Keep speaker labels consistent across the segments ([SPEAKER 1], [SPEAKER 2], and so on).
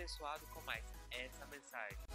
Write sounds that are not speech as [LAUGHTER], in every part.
[SPEAKER 1] abençoado com mais essa mensagem.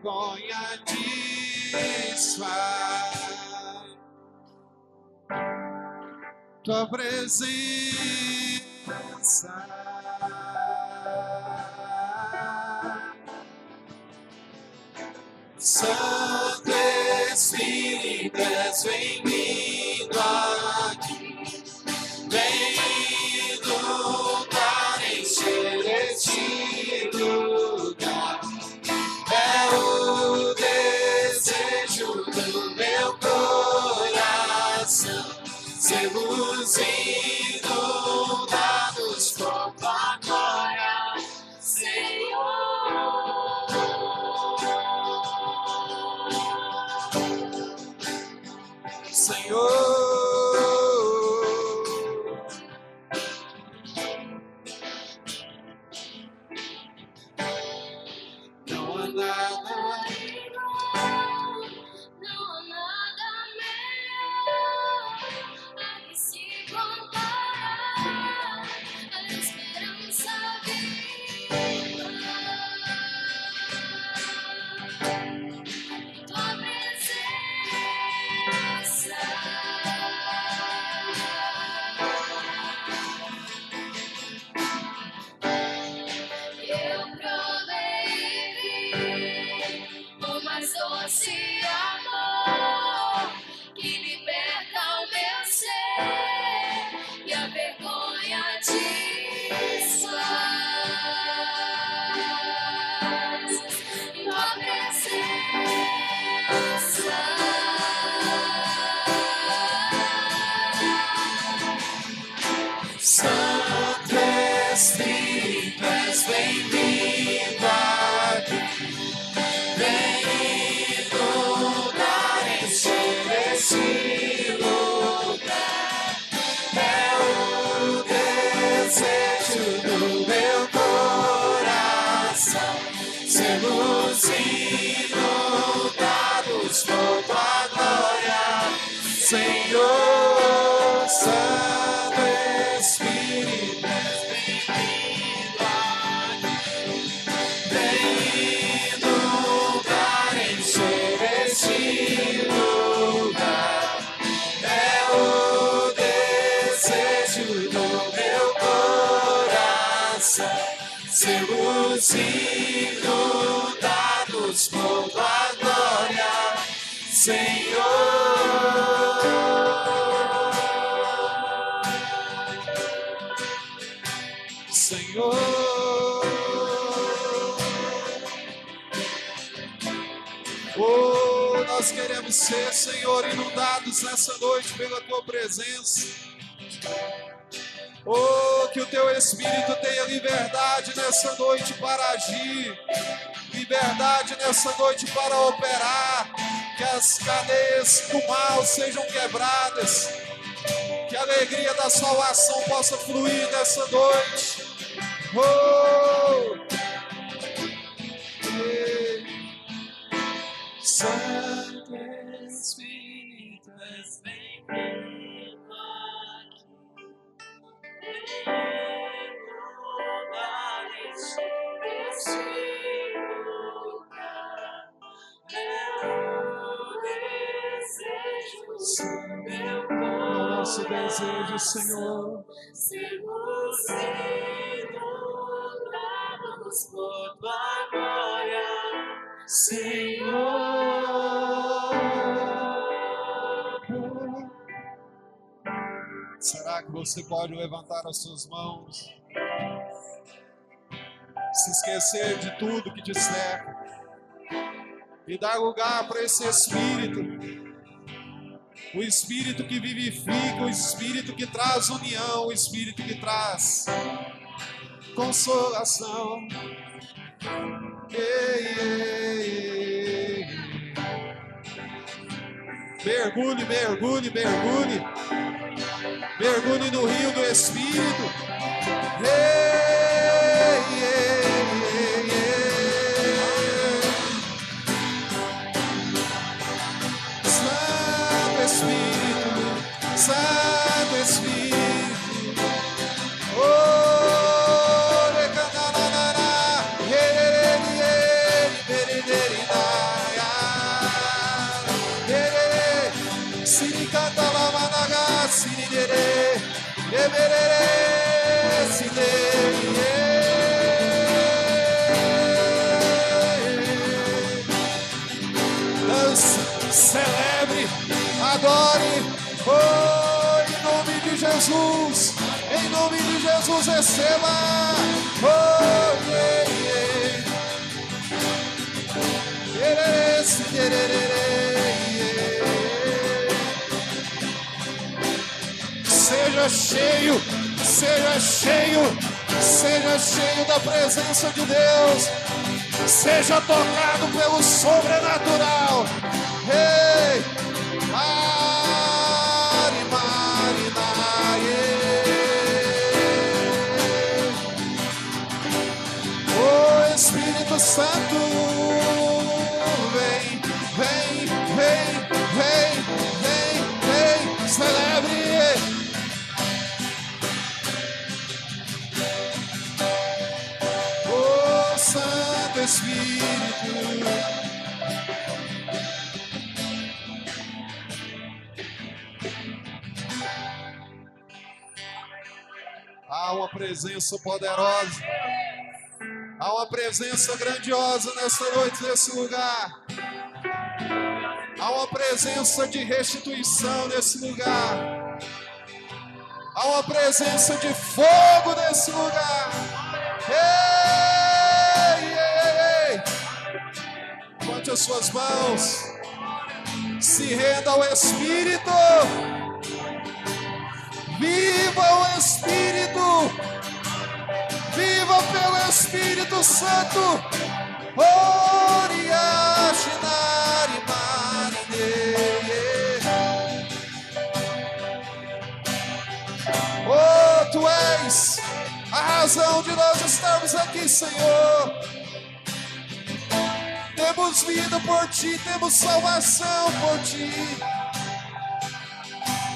[SPEAKER 2] vergonha desfaz. Tua presença. Santo Espírito, vem me Nessa noite, pela tua presença. Oh, que o teu Espírito tenha liberdade nessa noite para agir, liberdade nessa noite para operar, que as cadeias do mal sejam quebradas, que a alegria da salvação possa fluir nessa noite. Oh! Nosso desejo, Senhor.
[SPEAKER 3] Sermos inundados por tua glória,
[SPEAKER 2] Senhor. Será que você pode levantar as suas mãos? Se esquecer de tudo que te cerca e dar lugar para esse Espírito. O Espírito que vivifica, o Espírito que traz união, o Espírito que traz consolação. Ei, ei, ei. Mergulhe, mergulhe, mergulhe. Mergulhe no rio do Espírito. Ei, Jesus, receba. Oh, yeah, siderere, yeah. Seja cheio, seja cheio, seja cheio da presença de Deus. Seja tocado pelo sobrenatural. Ei! Mari, Santo vem, vem, vem, vem, vem, vem, celebre. Santo Espírito. Há uma presença poderosa. Há uma presença grandiosa nessa noite, nesse lugar. Há uma presença de restituição nesse lugar. Há uma presença de fogo nesse lugar. Ei, ei, ei. Levante as suas mãos. Se renda ao Espírito. Viva o Espírito. Viva pelo Espírito Santo. Oria, Shinari, Marine. Oh, tu és a razão de nós estarmos aqui, Senhor. Temos vida por ti, temos salvação por ti.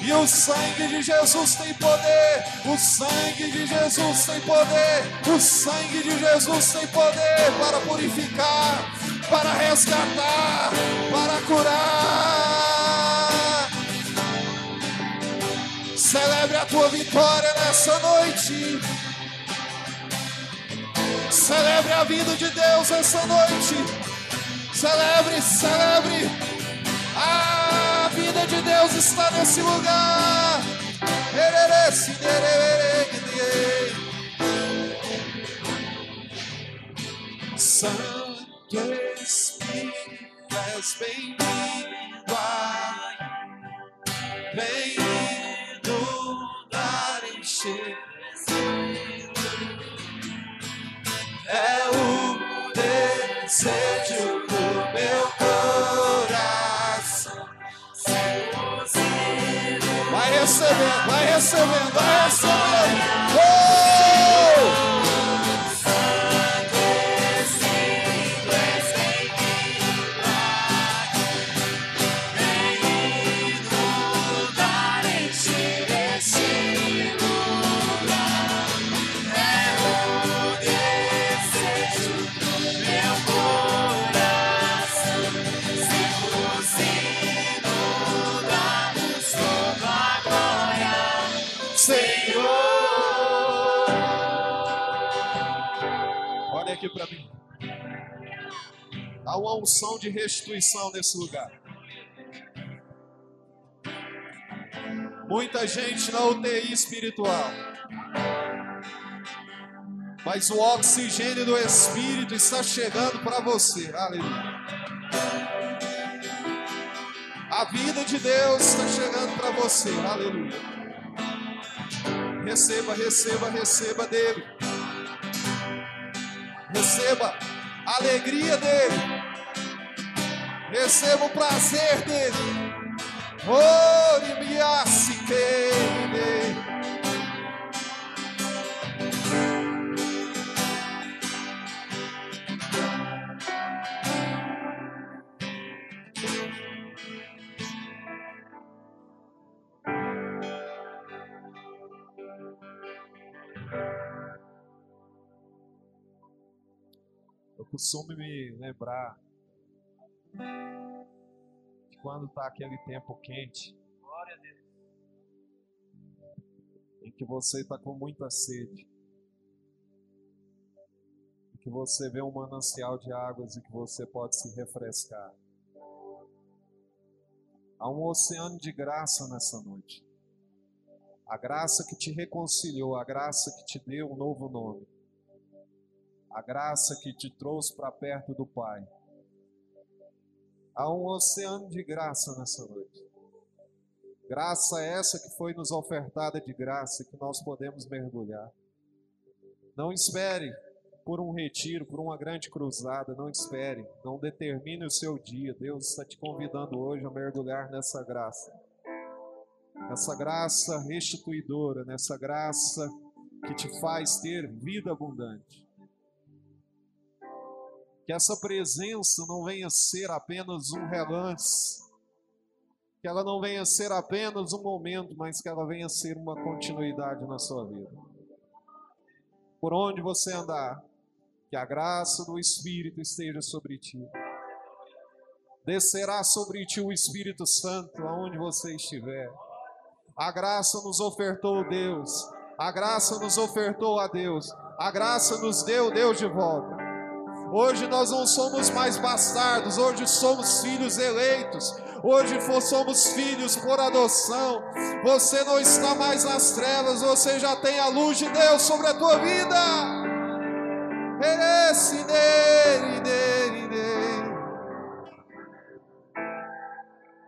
[SPEAKER 2] E o sangue de Jesus tem poder. O sangue de Jesus tem poder. O sangue de Jesus tem poder para purificar, para resgatar, para curar. Celebre a tua vitória nessa noite. Celebre a vida de Deus essa noite. Celebre, celebre. A vida de Deus está nesse lugar. Santo Espírito, és bem-vindo. Bem-vindo dar encher. É o desejo recebendo, vai recebendo, vai recebendo. Unção de restituição nesse lugar. Muita gente na UTI espiritual. Mas o oxigênio do Espírito está chegando para você. Aleluia. A vida de Deus está chegando para você. Aleluia. Receba, receba, receba dele. Receba a alegria dele. Receba o prazer dele. Eu costumo me lembrar quando está aquele tempo quente.
[SPEAKER 1] Glória a Deus.
[SPEAKER 2] Em que você está com muita sede. Em que você vê um manancial de águas e que você pode se refrescar. Há um oceano de graça nessa noite. A graça que te reconciliou, a graça que te deu um novo nome a graça que te trouxe para perto do Pai. Há um oceano de graça nessa noite. Graça essa que foi nos ofertada de graça que nós podemos mergulhar. Não espere por um retiro, por uma grande cruzada, não espere, não determine o seu dia. Deus está te convidando hoje a mergulhar nessa graça. Nessa graça restituidora, nessa graça que te faz ter vida abundante. Que essa presença não venha ser apenas um relance, que ela não venha ser apenas um momento, mas que ela venha ser uma continuidade na sua vida. Por onde você andar, que a graça do Espírito esteja sobre ti. Descerá sobre ti o Espírito Santo aonde você estiver. A graça nos ofertou Deus, a graça nos ofertou a Deus, a graça nos deu Deus de volta. Hoje nós não somos mais bastardos, hoje somos filhos eleitos. Hoje somos filhos por adoção. Você não está mais nas trevas, você já tem a luz de Deus sobre a tua vida. Esse nele, nele, nele.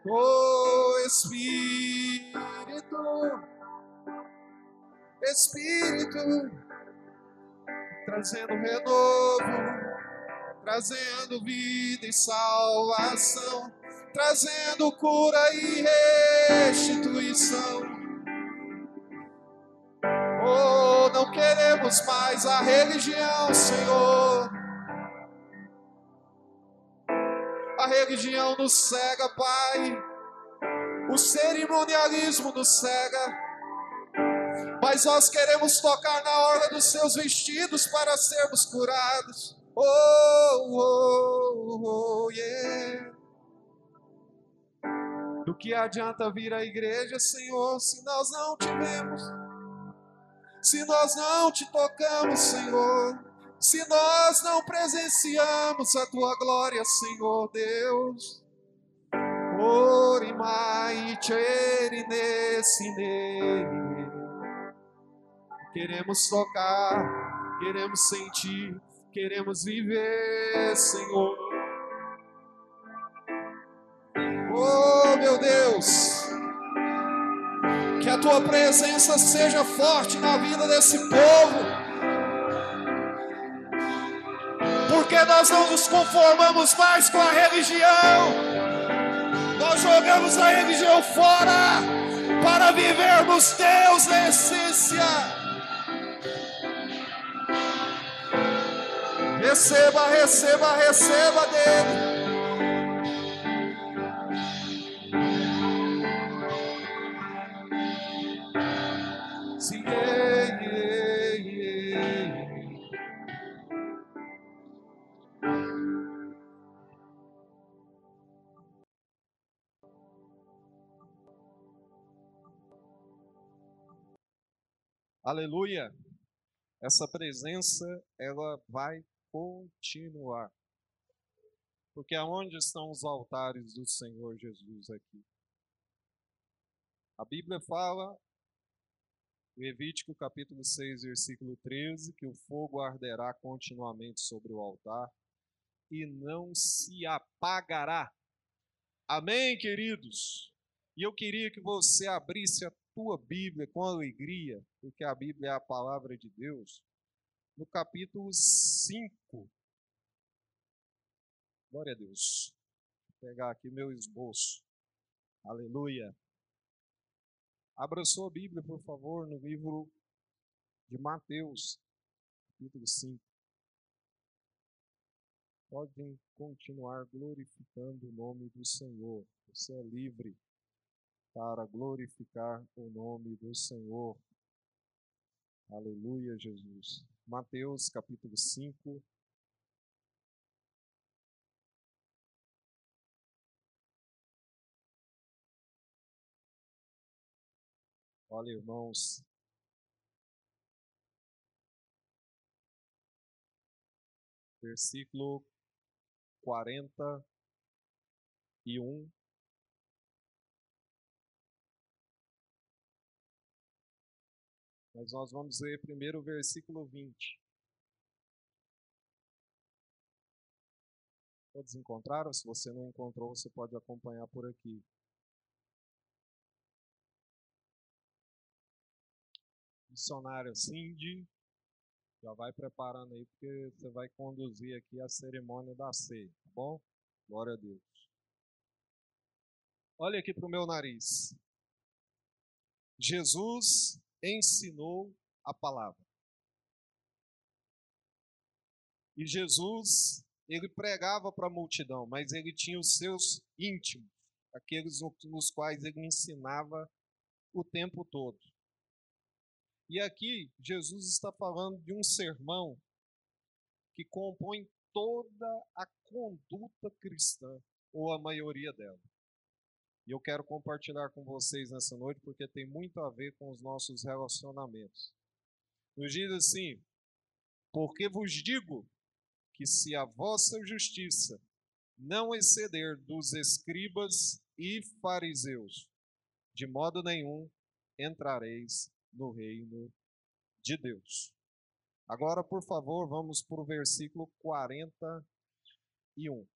[SPEAKER 2] Oh Espírito, Espírito, trazendo renovo trazendo vida e salvação, trazendo cura e restituição. Oh, não queremos mais a religião, Senhor. A religião nos cega, Pai. O cerimonialismo nos cega. Mas nós queremos tocar na hora dos seus vestidos para sermos curados. Oh, oh, oh, yeah. Do que adianta vir à igreja, Senhor, se nós não te vemos? Se nós não te tocamos, Senhor? Se nós não presenciamos a tua glória, Senhor Deus? Queremos tocar, queremos sentir, queremos viver, Senhor. Oh, meu Deus, que a tua presença seja forte na vida desse povo. Porque nós não nos conformamos mais com a religião. Nós jogamos a religião fora para vivermos Deus na. Receba, receba, receba dele. Sim. Aleluia. Essa presença ela vai continuar. Porque aonde estão os altares do Senhor Jesus aqui? A Bíblia fala, Levítico capítulo 6, versículo 13, que o fogo arderá continuamente sobre o altar e não se apagará. Amém, queridos? E eu queria que você abrisse a tua Bíblia com alegria, porque a Bíblia é a palavra de Deus, no capítulo 5. Glória a Deus. Vou pegar aqui meu esboço. Aleluia. Abra sua Bíblia, por favor, no livro de Mateus, capítulo 5 podem continuar glorificando o nome do Senhor. Você é livre para glorificar o nome do Senhor. Aleluia, Jesus. Mateus capítulo 5. Olha, irmãos, versículo 41. Mas nós vamos ler primeiro o versículo 20. Todos encontraram? Se você não encontrou, você pode acompanhar por aqui. Missionário Cindy, já vai preparando aí, porque você vai conduzir aqui a cerimônia da ceia, tá bom? Glória a Deus. Olha aqui para o meu nariz. Jesus ensinou a palavra. E Jesus, ele pregava para a multidão, mas ele tinha os seus íntimos, aqueles nos quais ele ensinava o tempo todo. E aqui Jesus está falando de um sermão que compõe toda a conduta cristã, ou a maioria dela. E eu quero compartilhar com vocês nessa noite porque tem muito a ver com os nossos relacionamentos. Nos diz assim: Porque vos digo que se a vossa justiça não exceder dos escribas e fariseus, de modo nenhum entrareis no reino de Deus. Agora, por favor, vamos para o versículo 41.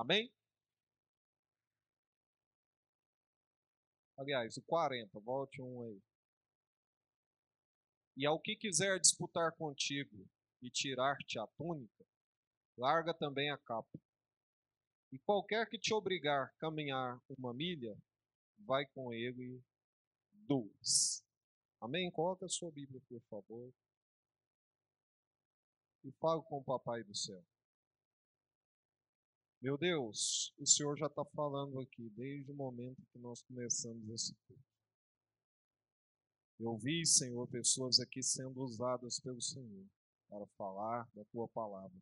[SPEAKER 2] Amém? Aliás, o 40, volte um aí. E ao que quiser disputar contigo e tirar-te a túnica, larga também a capa. E qualquer que te obrigar a caminhar uma milha, vai com ele duas. Amém? Coloca a sua Bíblia, por favor. E fale com o Papai do céu. Meu Deus, o Senhor já está falando aqui desde o momento que nós começamos esse culto. Eu vi, Senhor, pessoas aqui sendo usadas pelo Senhor para falar da tua palavra.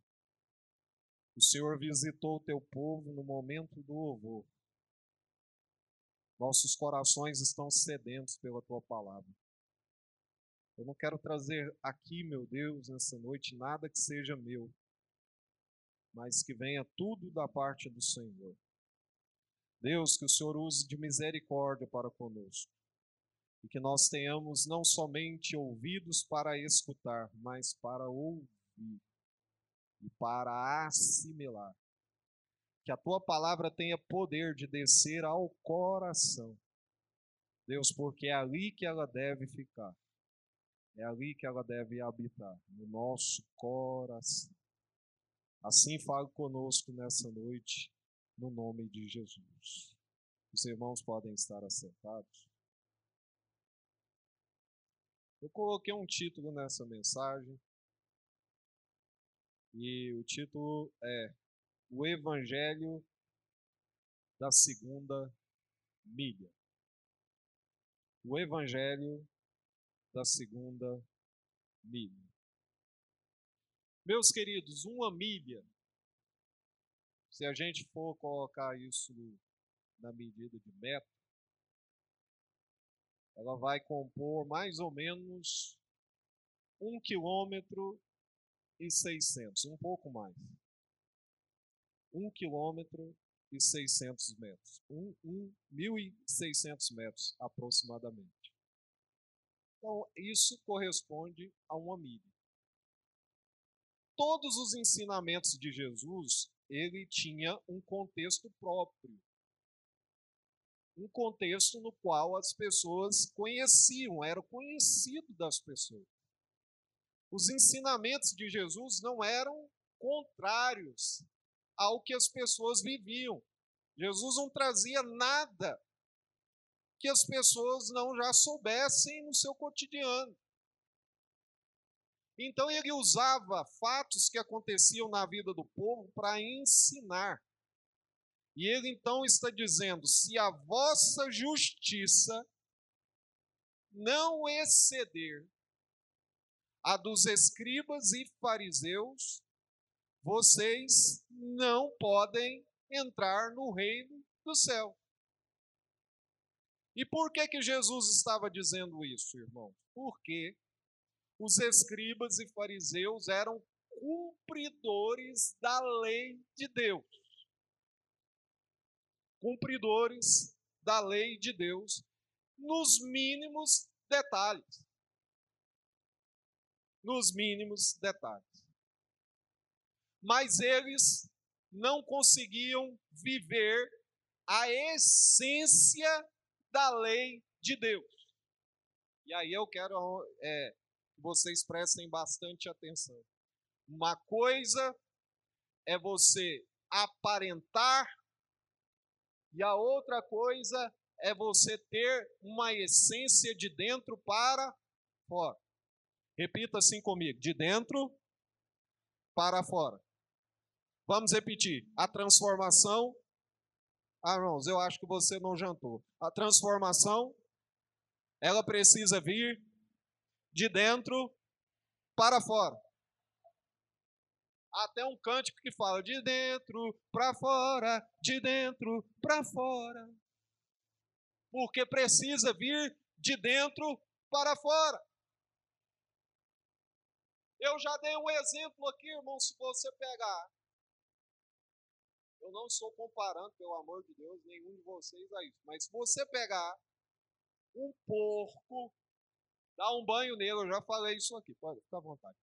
[SPEAKER 2] O Senhor visitou o teu povo no momento do louvor. Nossos corações estão sedentos pela tua palavra. Eu não quero trazer aqui, meu Deus, nessa noite, nada que seja meu, mas que venha tudo da parte do Senhor. Deus, que o Senhor use de misericórdia para conosco. E que nós tenhamos não somente ouvidos para escutar, mas para ouvir e para assimilar que a tua palavra tenha poder de descer ao coração. Deus, porque é ali que ela deve ficar. É ali que ela deve habitar, no nosso coração. Assim fale conosco nessa noite, no nome de Jesus. Os irmãos podem estar assentados. Eu coloquei um título nessa mensagem. E o título é o Evangelho da segunda milha. O Evangelho da segunda milha. Meus queridos, uma milha, se a gente for colocar isso na medida de metro, ela vai compor mais ou menos um quilômetro e 600, um pouco mais. Um quilômetro e 600 metros. Um, um, 1.600 metros aproximadamente. Então, isso corresponde a uma milha. Todos os ensinamentos de Jesus, ele tinha um contexto próprio. Um contexto no qual as pessoas conheciam, era conhecido das pessoas. Os ensinamentos de Jesus não eram contrários ao que as pessoas viviam. Jesus não trazia nada que as pessoas não já soubessem no seu cotidiano. Então ele usava fatos que aconteciam na vida do povo para ensinar. E ele então está dizendo: se a vossa justiça não exceder a dos escribas e fariseus, vocês não podem entrar no reino do céu. E por que que Jesus estava dizendo isso, irmão? Porque os escribas e fariseus eram cumpridores da lei de Deus. Cumpridores da lei de Deus nos mínimos detalhes. Nos mínimos detalhes mas eles não conseguiam viver a essência da lei de Deus. E aí eu quero é, vocês prestem bastante atenção. Uma coisa é você aparentar, e a outra coisa é você ter uma essência de dentro para fora. Repita assim comigo: de dentro para fora. Vamos repetir. A transformação. Ah, irmãos, eu acho que você não jantou. A transformação, ela precisa vir de dentro para fora. Até um cântico que fala de dentro para fora, de dentro para fora. Porque precisa vir de dentro para fora. Eu já dei um exemplo aqui, irmão, se você pegar eu não estou comparando, pelo amor de Deus, nenhum de vocês a isso. Mas se você pegar um porco, dar um banho nele, eu já falei isso aqui, pode ficar à vontade.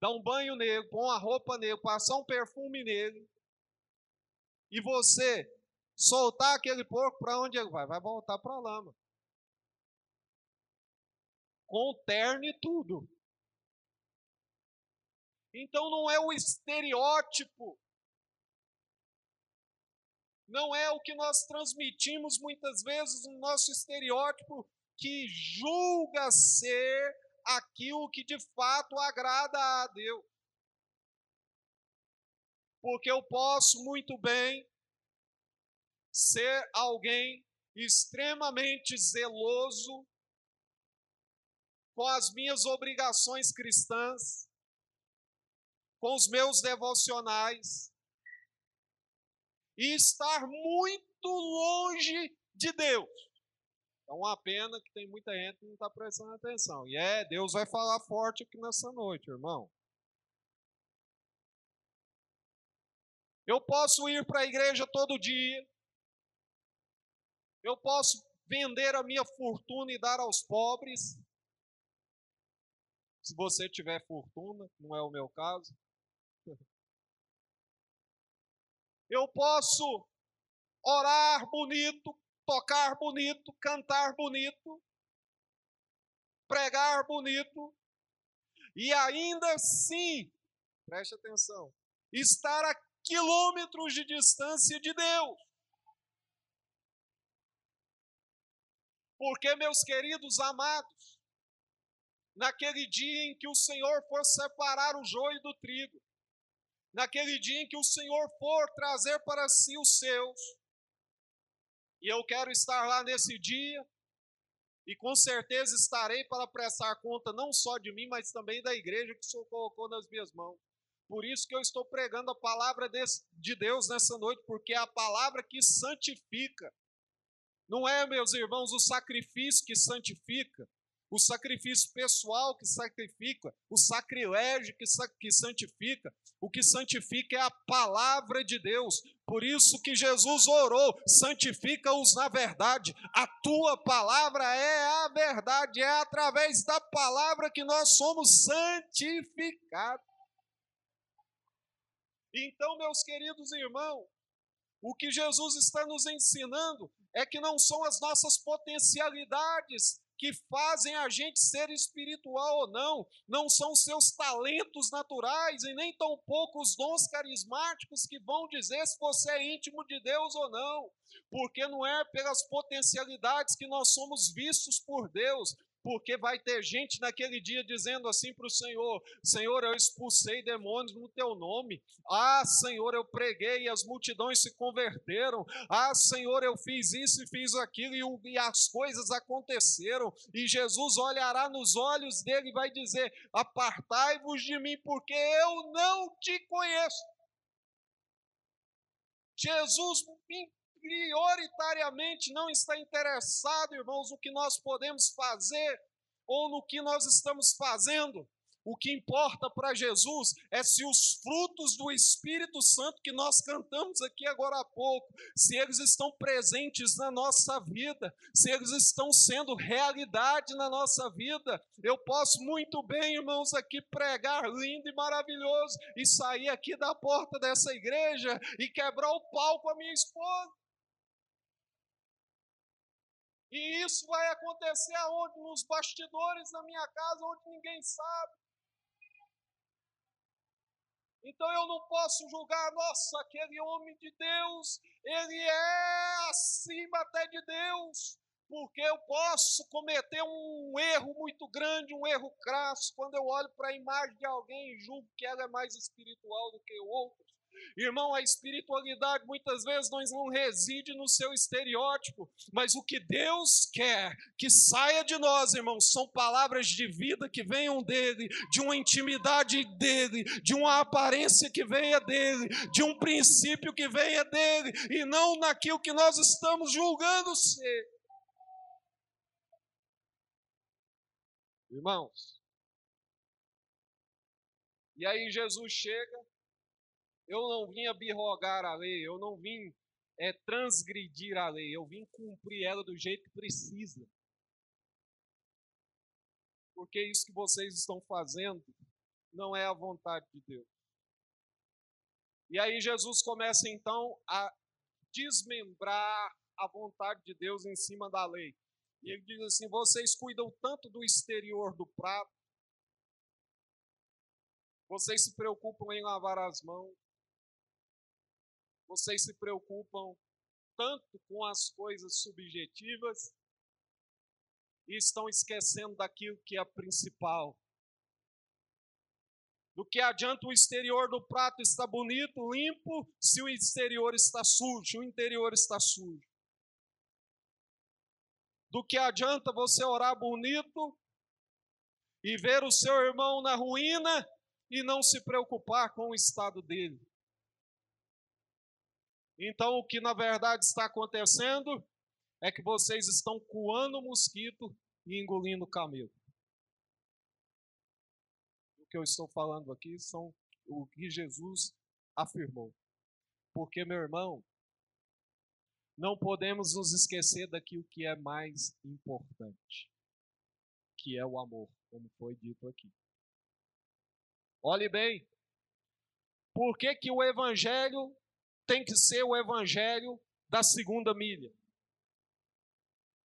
[SPEAKER 2] Dar um banho nele, pôr uma roupa nele, passar um perfume nele, e você soltar aquele porco, para onde ele vai? Vai voltar para a lama. Com terno e tudo. Então não é o estereótipo não é o que nós transmitimos muitas vezes no nosso estereótipo que julga ser aquilo que de fato agrada a Deus. Porque eu posso muito bem ser alguém extremamente zeloso com as minhas obrigações cristãs, com os meus devocionais, e estar muito longe de Deus. É uma pena que tem muita gente que não está prestando atenção. E é, Deus vai falar forte aqui nessa noite, irmão. Eu posso ir para a igreja todo dia. Eu posso vender a minha fortuna e dar aos pobres. Se você tiver fortuna, não é o meu caso. [LAUGHS] Eu posso orar bonito, tocar bonito, cantar bonito, pregar bonito, e ainda assim, preste atenção, estar a quilômetros de distância de Deus. Porque, meus queridos amados, naquele dia em que o Senhor for separar o joio do trigo, naquele dia em que o Senhor for trazer para si os seus. E eu quero estar lá nesse dia, e com certeza estarei para prestar conta não só de mim, mas também da igreja que o Senhor colocou nas minhas mãos. Por isso que eu estou pregando a palavra de Deus nessa noite, porque é a palavra que santifica. Não é, meus irmãos, o sacrifício que santifica, o sacrifício pessoal que sacrifica, o sacrilégio que, que santifica. O que santifica é a palavra de Deus. Por isso que Jesus orou: santifica-os na verdade. A tua palavra é a verdade, é através da palavra que nós somos santificados. Então, meus queridos irmãos, o que Jesus está nos ensinando é que não são as nossas potencialidades que fazem a gente ser espiritual ou não, não são seus talentos naturais e nem tampouco os dons carismáticos que vão dizer se você é íntimo de Deus ou não, porque não é pelas potencialidades que nós somos vistos por Deus, porque vai ter gente naquele dia dizendo assim para o Senhor: Senhor, eu expulsei demônios no teu nome. Ah, Senhor, eu preguei e as multidões se converteram. Ah, Senhor, eu fiz isso e fiz aquilo e, e as coisas aconteceram. E Jesus olhará nos olhos dele e vai dizer: Apartai-vos de mim, porque eu não te conheço. Jesus prioritariamente não está interessado, irmãos, no que nós podemos fazer ou no que nós estamos fazendo. O que importa para Jesus é se os frutos do Espírito Santo que nós cantamos aqui agora há pouco, se eles estão presentes na nossa vida, se eles estão sendo realidade na nossa vida. Eu posso muito bem, irmãos, aqui pregar lindo e maravilhoso e sair aqui da porta dessa igreja e quebrar o pau com a minha esposa. E isso vai acontecer aonde? Nos bastidores da minha casa, onde ninguém sabe. Então eu não posso julgar, nossa, aquele homem de Deus, ele é acima até de Deus, porque eu posso cometer um erro muito grande, um erro crasso, quando eu olho para a imagem de alguém e julgo que ela é mais espiritual do que o outro. Irmão, a espiritualidade muitas vezes não reside no seu estereótipo, mas o que Deus quer que saia de nós, irmãos, são palavras de vida que venham dele, de uma intimidade dele, de uma aparência que venha dele, de um princípio que venha dele, e não naquilo que nós estamos julgando ser. Irmãos, e aí Jesus chega eu não vim abirrogar a lei, eu não vim é, transgredir a lei, eu vim cumprir ela do jeito que precisa. Porque isso que vocês estão fazendo não é a vontade de Deus. E aí Jesus começa então a desmembrar a vontade de Deus em cima da lei. E ele diz assim: vocês cuidam tanto do exterior do prato, vocês se preocupam em lavar as mãos, vocês se preocupam tanto com as coisas subjetivas e estão esquecendo daquilo que é principal. Do que adianta o exterior do prato estar bonito, limpo, se o exterior está sujo, o interior está sujo. Do que adianta você orar bonito e ver o seu irmão na ruína e não se preocupar com o estado dele. Então, o que na verdade está acontecendo é que vocês estão coando mosquito e engolindo camelo. O que eu estou falando aqui são o que Jesus afirmou. Porque, meu irmão, não podemos nos esquecer daquilo que é mais importante, que é o amor, como foi dito aqui. Olhe bem, por que, que o Evangelho tem que ser o evangelho da segunda milha.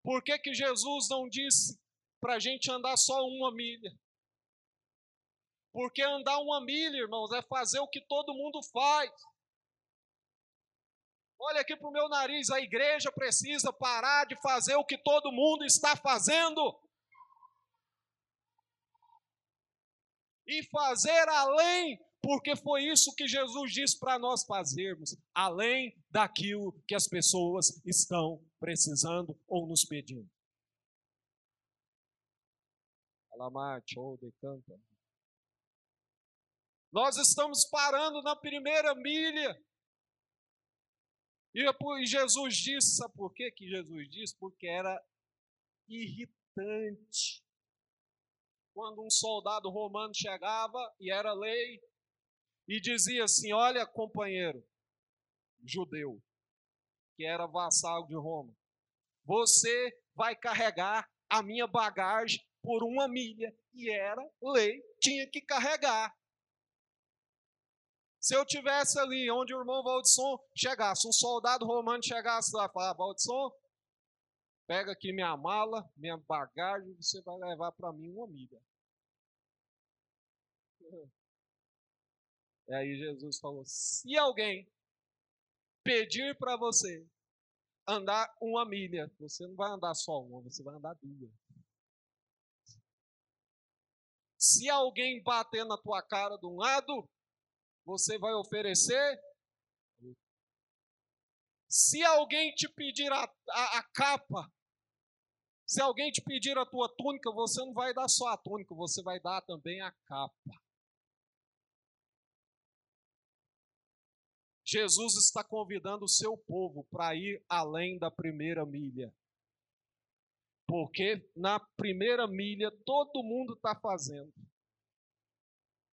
[SPEAKER 2] Por que, que Jesus não disse para a gente andar só uma milha? Porque andar uma milha, irmãos, é fazer o que todo mundo faz. Olha aqui para o meu nariz, a igreja precisa parar de fazer o que todo mundo está fazendo. E fazer além porque foi isso que Jesus disse para nós fazermos, além daquilo que as pessoas estão precisando ou nos pedindo. Nós estamos parando na primeira milha. E Jesus disse, sabe por quê que Jesus disse? Porque era irritante. Quando um soldado romano chegava e era lei e dizia assim: Olha, companheiro judeu, que era vassalo de Roma, você vai carregar a minha bagagem por uma milha. E era lei, tinha que carregar. Se eu tivesse ali onde o irmão Valdisson chegasse, um soldado romano chegasse lá e falasse, Valdisson, pega aqui minha mala, minha bagagem, você vai levar para mim uma milha. E aí Jesus falou: se alguém pedir para você andar uma milha, você não vai andar só uma, você vai andar duas. Se alguém bater na tua cara de um lado, você vai oferecer. Se alguém te pedir a, a, a capa, se alguém te pedir a tua túnica, você não vai dar só a túnica, você vai dar também a capa. Jesus está convidando o seu povo para ir além da primeira milha. Porque na primeira milha todo mundo está fazendo.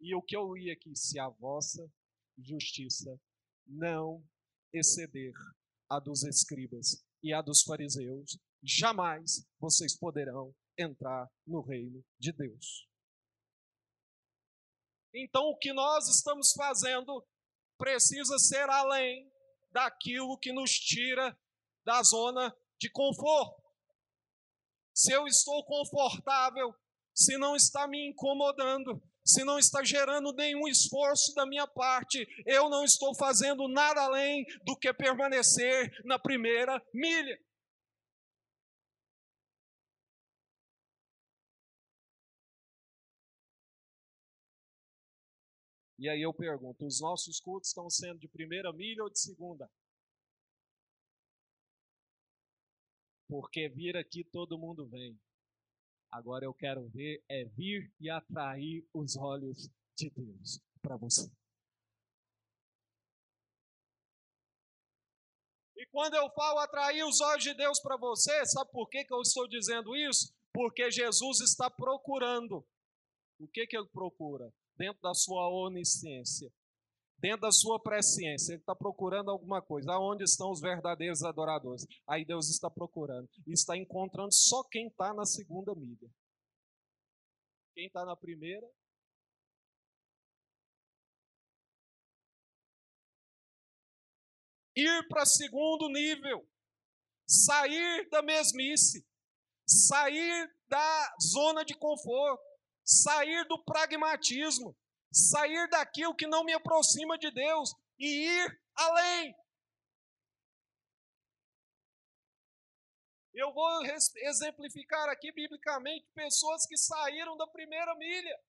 [SPEAKER 2] E o que eu li aqui, se a vossa justiça não exceder a dos escribas e a dos fariseus, jamais vocês poderão entrar no reino de Deus. Então, o que nós estamos fazendo precisa ser além daquilo que nos tira da zona de conforto. Se eu estou confortável, se não está me incomodando, se não está gerando nenhum esforço da minha parte, eu não estou fazendo nada além do que permanecer na primeira milha. E aí eu pergunto: os nossos cultos estão sendo de primeira milha ou de segunda? Porque vir aqui todo mundo vem. Agora eu quero ver é vir e atrair os olhos de Deus para você. E quando eu falo atrair os olhos de Deus para você, sabe por que, que eu estou dizendo isso? Porque Jesus está procurando. O que, que ele procura? Dentro da sua onisciência, dentro da sua presciência. Ele está procurando alguma coisa. Aonde estão os verdadeiros adoradores? Aí Deus está procurando. E está encontrando só quem está na segunda milha. Quem está na primeira. Ir para segundo nível. Sair da mesmice. Sair da zona de conforto sair do pragmatismo, sair daquilo que não me aproxima de Deus e ir além. Eu vou exemplificar aqui biblicamente pessoas que saíram da primeira milha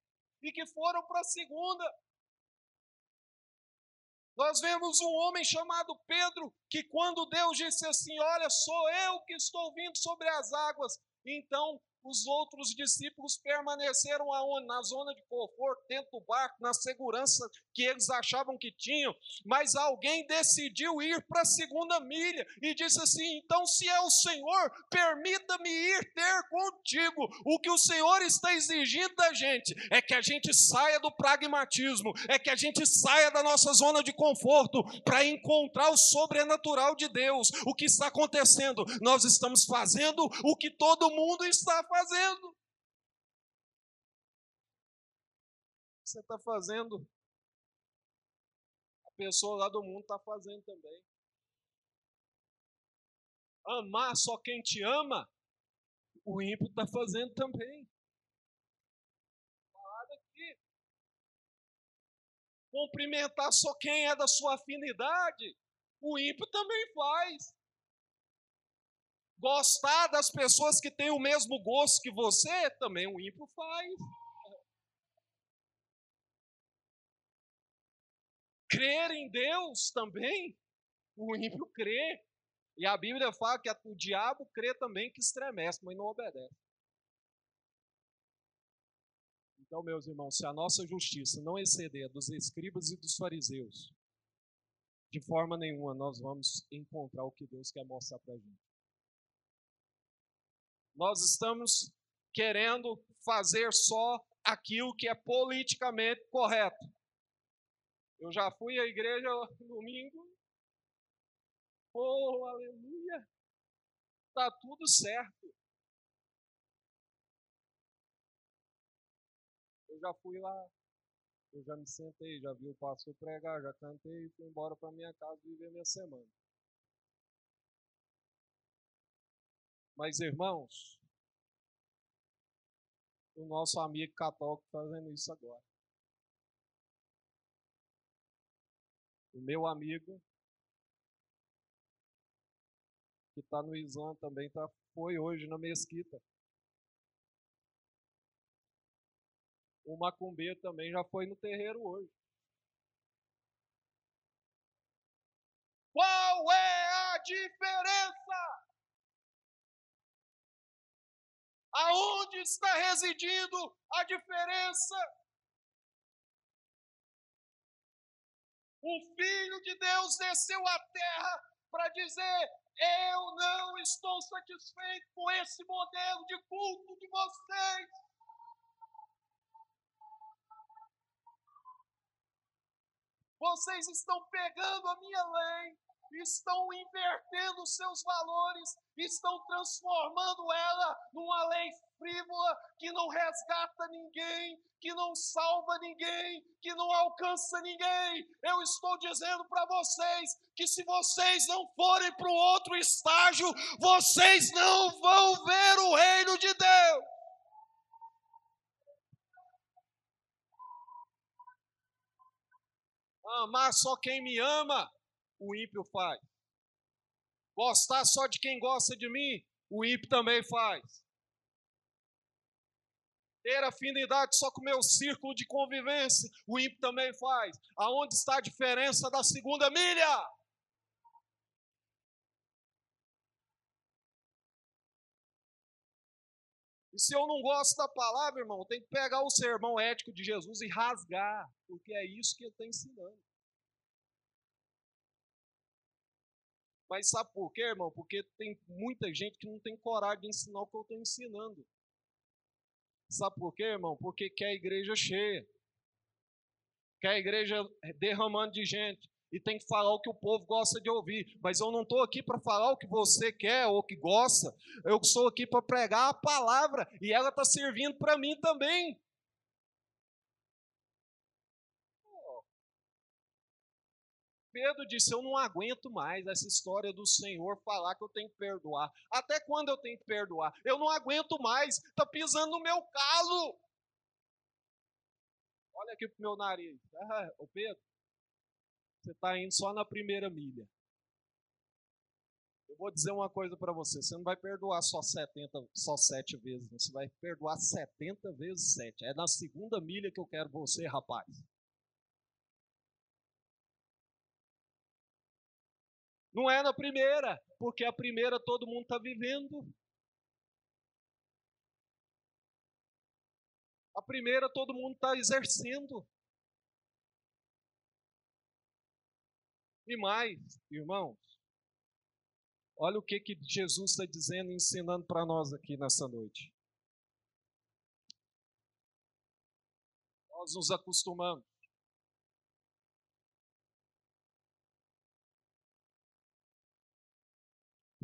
[SPEAKER 2] e que foram para a segunda. Nós vemos um homem chamado Pedro, que quando Deus disse assim: Olha, sou eu que estou vindo sobre as águas, então os outros discípulos permaneceram aonde? Na zona de conforto, dentro do barco, na segurança que eles achavam que tinham. Mas alguém decidiu ir para a segunda milha e disse assim: então, se é o Senhor, permita-me ir ter contigo. O que o Senhor está exigindo da gente é que a gente saia do pragmatismo, é que a gente saia da nossa zona de conforto para encontrar o sobrenatural de Deus. O que está acontecendo? Nós estamos fazendo o que todo mundo está fazendo fazendo. Você está fazendo. A pessoa lá do mundo está fazendo também. Amar só quem te ama, o ímpio está fazendo também. Falado aqui. Cumprimentar só quem é da sua afinidade, o ímpio também faz. Gostar das pessoas que têm o mesmo gosto que você, também o ímpio faz. Crer em Deus também, o ímpio crê. E a Bíblia fala que o diabo crê também que estremece, mas não obedece. Então, meus irmãos, se a nossa justiça não exceder a dos escribas e dos fariseus, de forma nenhuma nós vamos encontrar o que Deus quer mostrar para a gente. Nós estamos querendo fazer só aquilo que é politicamente correto. Eu já fui à igreja domingo. Oh, aleluia! Tá tudo certo. Eu já fui lá, eu já me sentei, já vi o pastor pregar, já cantei e fui embora para minha casa viver minha semana. Mas, irmãos, o nosso amigo católico tá fazendo isso agora. O meu amigo, que está no Isan também, tá, foi hoje na mesquita. O macumbeiro também já foi no terreiro hoje. Qual é a diferença? Aonde está residindo a diferença? O Filho de Deus desceu à terra para dizer: Eu não estou satisfeito com esse modelo de culto de vocês. Vocês estão pegando a minha lei estão invertendo seus valores, estão transformando ela numa lei frívola que não resgata ninguém, que não salva ninguém, que não alcança ninguém. Eu estou dizendo para vocês que se vocês não forem para o outro estágio, vocês não vão ver o reino de Deus. Amar só quem me ama o ímpio faz. Gostar só de quem gosta de mim, o ímpio também faz. Ter afinidade só com o meu círculo de convivência, o ímpio também faz. Aonde está a diferença da segunda milha? E se eu não gosto da palavra, irmão, tenho que pegar o sermão ético de Jesus e rasgar, porque é isso que ele está ensinando. Mas sabe por quê, irmão? Porque tem muita gente que não tem coragem de ensinar o que eu estou ensinando. Sabe por quê, irmão? Porque quer a igreja cheia. Quer a igreja derramando de gente. E tem que falar o que o povo gosta de ouvir. Mas eu não estou aqui para falar o que você quer ou que gosta. Eu estou aqui para pregar a palavra. E ela está servindo para mim também. Pedro disse: Eu não aguento mais essa história do Senhor falar que eu tenho que perdoar. Até quando eu tenho que perdoar? Eu não aguento mais, está pisando no meu calo. Olha aqui pro meu nariz. Ah, ô Pedro, você está indo só na primeira milha. Eu vou dizer uma coisa para você: você não vai perdoar só 70, só 7 vezes, você vai perdoar 70 vezes 7. É na segunda milha que eu quero você, rapaz. Não é na primeira, porque a primeira todo mundo está vivendo. A primeira todo mundo está exercendo. E mais, irmãos, olha o que, que Jesus está dizendo e ensinando para nós aqui nessa noite. Nós nos acostumamos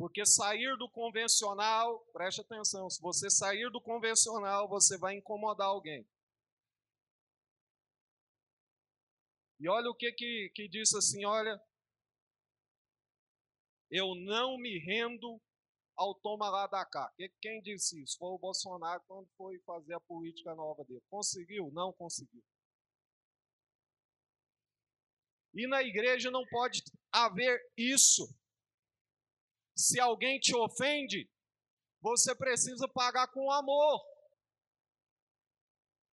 [SPEAKER 2] Porque sair do convencional, preste atenção, se você sair do convencional, você vai incomodar alguém. E olha o que, que, que disse assim: olha, eu não me rendo ao toma lá da cá. Quem disse isso? Foi o Bolsonaro quando foi fazer a política nova dele. Conseguiu? Não conseguiu. E na igreja não pode haver isso. Se alguém te ofende, você precisa pagar com amor.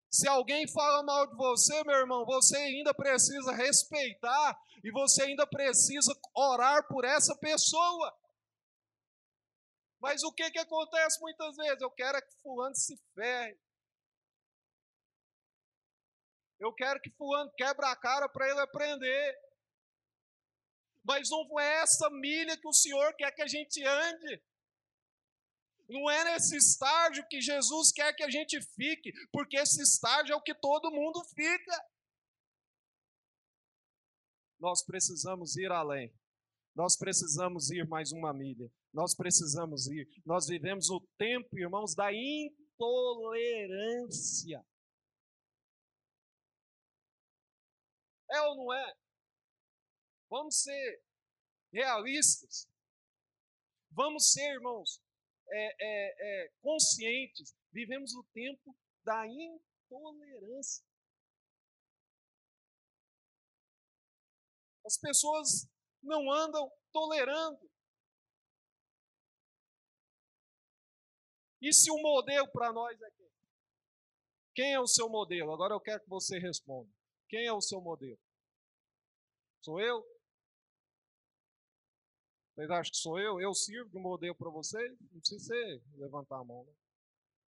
[SPEAKER 2] Se alguém fala mal de você, meu irmão, você ainda precisa respeitar e você ainda precisa orar por essa pessoa. Mas o que, que acontece muitas vezes? Eu quero que fulano se ferre. Eu quero que fulano quebre a cara para ele aprender. Mas não é essa milha que o Senhor quer que a gente ande. Não é nesse estágio que Jesus quer que a gente fique, porque esse estágio é o que todo mundo fica. Nós precisamos ir além. Nós precisamos ir mais uma milha. Nós precisamos ir. Nós vivemos o tempo, irmãos, da intolerância. É ou não é? Vamos ser realistas. Vamos ser, irmãos, é, é, é, conscientes. Vivemos o tempo da intolerância. As pessoas não andam tolerando. E se o modelo para nós é quem? Quem é o seu modelo? Agora eu quero que você responda. Quem é o seu modelo? Sou eu? Vocês acham que sou eu? Eu sirvo de modelo para vocês? Não precisa ser levantar a mão. Né?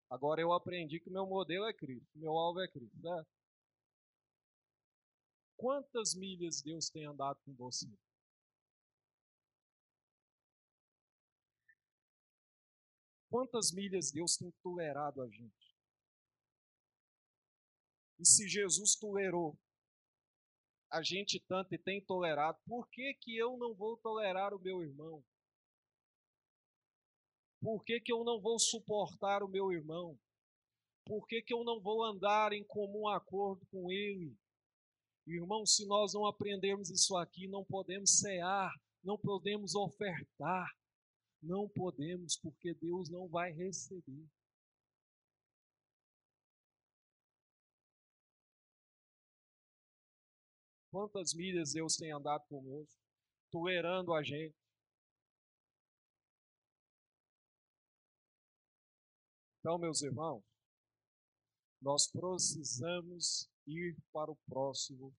[SPEAKER 2] Agora eu aprendi que meu modelo é Cristo, meu alvo é Cristo. Certo? Quantas milhas Deus tem andado com você? Quantas milhas Deus tem tolerado a gente? E se Jesus tolerou a gente tanto e tem tolerado, por que, que eu não vou tolerar o meu irmão? Por que, que eu não vou suportar o meu irmão? Por que, que eu não vou andar em comum acordo com ele? Irmão, se nós não aprendermos isso aqui, não podemos cear, não podemos ofertar, não podemos, porque Deus não vai receber. Quantas milhas Deus tem andado conosco, tolerando a gente. Então, meus irmãos, nós precisamos ir para o próximo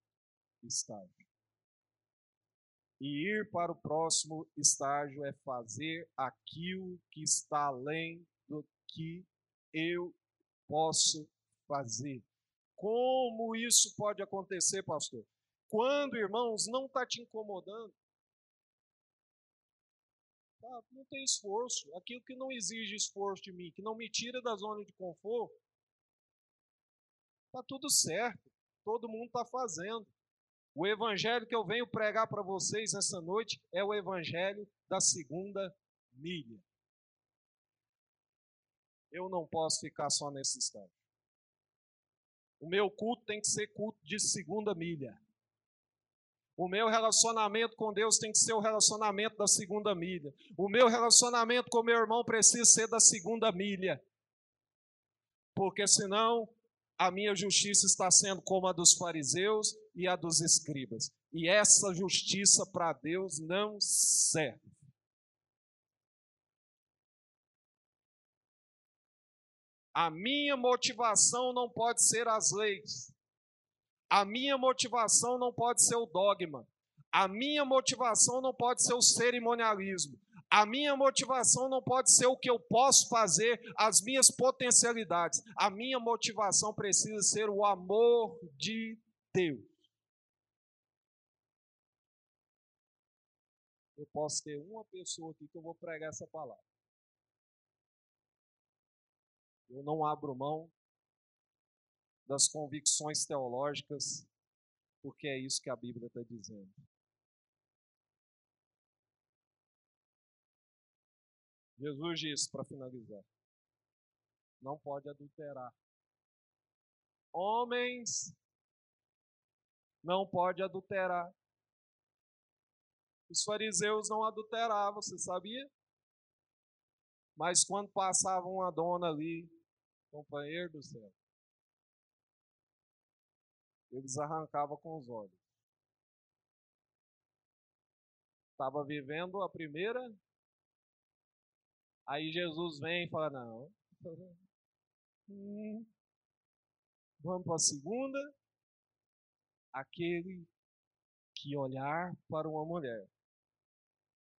[SPEAKER 2] estágio. E ir para o próximo estágio é fazer aquilo que está além do que eu posso fazer. Como isso pode acontecer, pastor? Quando, irmãos, não está te incomodando, tá, não tem esforço. Aquilo que não exige esforço de mim, que não me tira da zona de conforto, está tudo certo. Todo mundo está fazendo. O evangelho que eu venho pregar para vocês essa noite é o evangelho da segunda milha. Eu não posso ficar só nesse estágio. O meu culto tem que ser culto de segunda milha. O meu relacionamento com Deus tem que ser o relacionamento da segunda milha. O meu relacionamento com meu irmão precisa ser da segunda milha. Porque senão a minha justiça está sendo como a dos fariseus e a dos escribas. E essa justiça para Deus não serve. A minha motivação não pode ser as leis. A minha motivação não pode ser o dogma. A minha motivação não pode ser o cerimonialismo. A minha motivação não pode ser o que eu posso fazer, as minhas potencialidades. A minha motivação precisa ser o amor de Deus. Eu posso ter uma pessoa aqui que eu vou pregar essa palavra. Eu não abro mão das convicções teológicas, porque é isso que a Bíblia está dizendo. Jesus disse, para finalizar, não pode adulterar. Homens, não pode adulterar. Os fariseus não adulteravam, você sabia? Mas quando passava uma dona ali, companheiro do céu, eles arrancavam com os olhos. Estava vivendo a primeira, aí Jesus vem e fala: Não, hum, vamos para a segunda. Aquele que olhar para uma mulher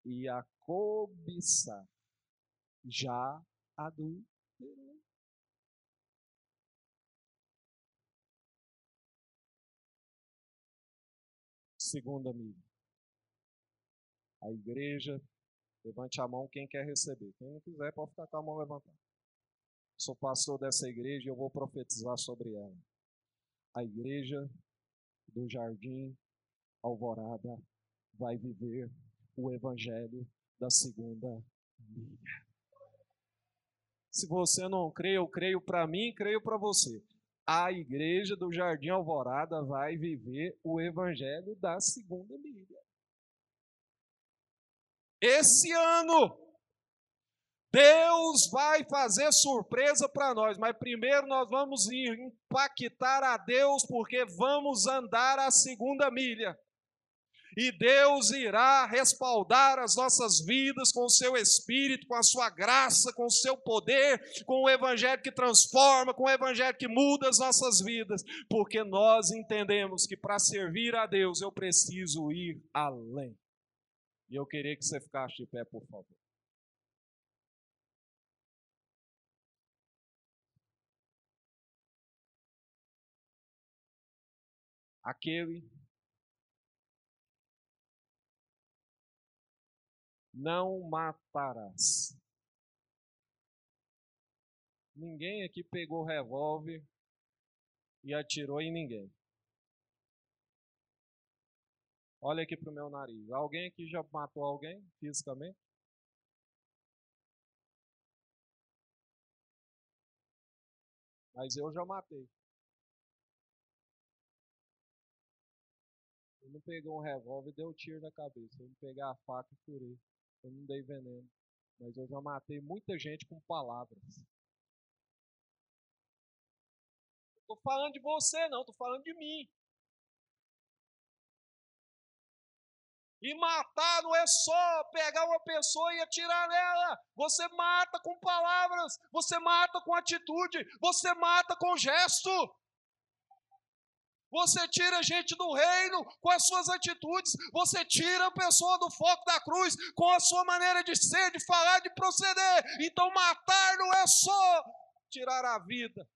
[SPEAKER 2] e a cobiçar já adulterou. Segunda milha. A igreja, levante a mão quem quer receber. Quem não quiser, pode ficar com a mão levantada. Sou pastor dessa igreja e eu vou profetizar sobre ela. A igreja do Jardim Alvorada vai viver o evangelho da segunda milha. Se você não crê, eu creio para mim creio para você. A igreja do Jardim Alvorada vai viver o evangelho da segunda milha. Esse ano, Deus vai fazer surpresa para nós, mas primeiro nós vamos impactar a Deus, porque vamos andar a segunda milha. E Deus irá respaldar as nossas vidas com o seu espírito, com a sua graça, com o seu poder, com o evangelho que transforma, com o evangelho que muda as nossas vidas, porque nós entendemos que para servir a Deus eu preciso ir além. E eu queria que você ficasse de pé, por favor. Aquele não matarás. Ninguém aqui pegou revólver e atirou em ninguém. Olha aqui para o meu nariz. Alguém aqui já matou alguém fisicamente? Mas eu já matei. Eu não peguei um revólver e dei um tiro na cabeça. Eu não peguei a faca e furei. Eu não dei veneno. Mas eu já matei muita gente com palavras. Não estou falando de você, não. Estou falando de mim. E matar não é só pegar uma pessoa e atirar nela. Você mata com palavras, você mata com atitude, você mata com gesto. Você tira gente do reino com as suas atitudes. Você tira a pessoa do foco da cruz com a sua maneira de ser, de falar, de proceder. Então, matar não é só tirar a vida.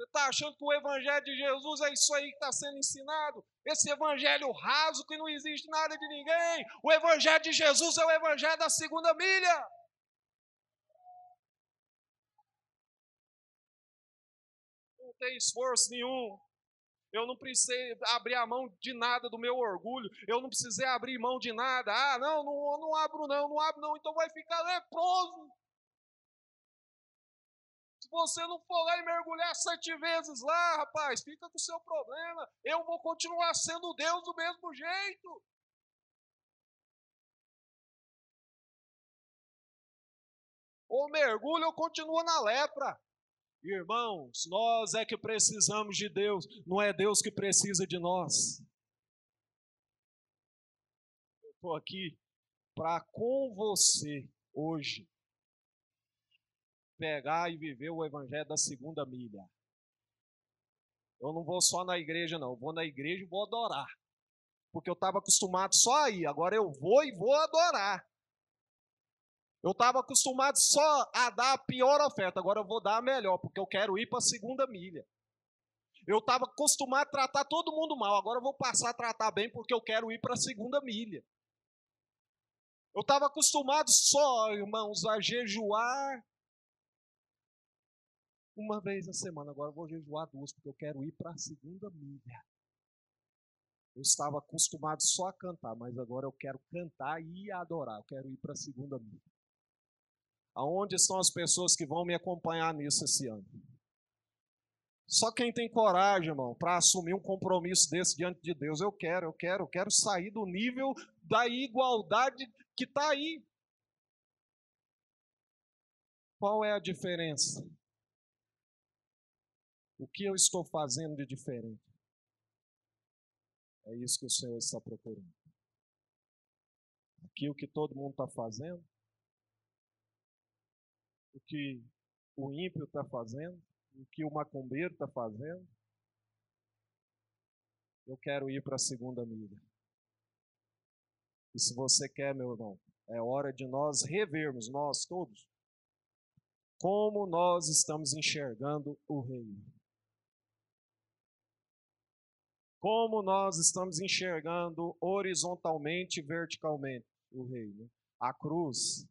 [SPEAKER 2] Você está achando que o Evangelho de Jesus é isso aí que está sendo ensinado? Esse Evangelho raso que não existe nada de ninguém. O Evangelho de Jesus é o Evangelho da segunda milha. Tem esforço nenhum. Eu não precisei abrir a mão de nada do meu orgulho. Eu não precisei abrir mão de nada. Ah, não, não, não abro não, não abro não. Então vai ficar leproso. Se você não for lá e mergulhar sete vezes lá, rapaz, fica com o seu problema. Eu vou continuar sendo Deus do mesmo jeito. Ou mergulho ou continua na lepra. Irmãos, nós é que precisamos de Deus, não é Deus que precisa de nós. Eu estou aqui para com você hoje pegar e viver o evangelho da segunda milha. Eu não vou só na igreja, não. Eu vou na igreja e vou adorar. Porque eu estava acostumado só aí. Agora eu vou e vou adorar. Eu estava acostumado só a dar a pior oferta, agora eu vou dar a melhor, porque eu quero ir para a segunda milha. Eu estava acostumado a tratar todo mundo mal, agora eu vou passar a tratar bem, porque eu quero ir para a segunda milha. Eu estava acostumado só, irmãos, a jejuar uma vez na semana, agora eu vou jejuar duas, porque eu quero ir para a segunda milha. Eu estava acostumado só a cantar, mas agora eu quero cantar e adorar, eu quero ir para a segunda milha. Aonde estão as pessoas que vão me acompanhar nisso esse ano? Só quem tem coragem, irmão, para assumir um compromisso desse diante de Deus. Eu quero, eu quero, eu quero sair do nível da igualdade que está aí. Qual é a diferença? O que eu estou fazendo de diferente? É isso que o Senhor está procurando. Aqui o que todo mundo está fazendo o que o ímpio está fazendo, o que o macumbeiro está fazendo. Eu quero ir para a segunda milha. E se você quer, meu irmão, é hora de nós revermos, nós todos, como nós estamos enxergando o reino. Como nós estamos enxergando horizontalmente e verticalmente o reino? A cruz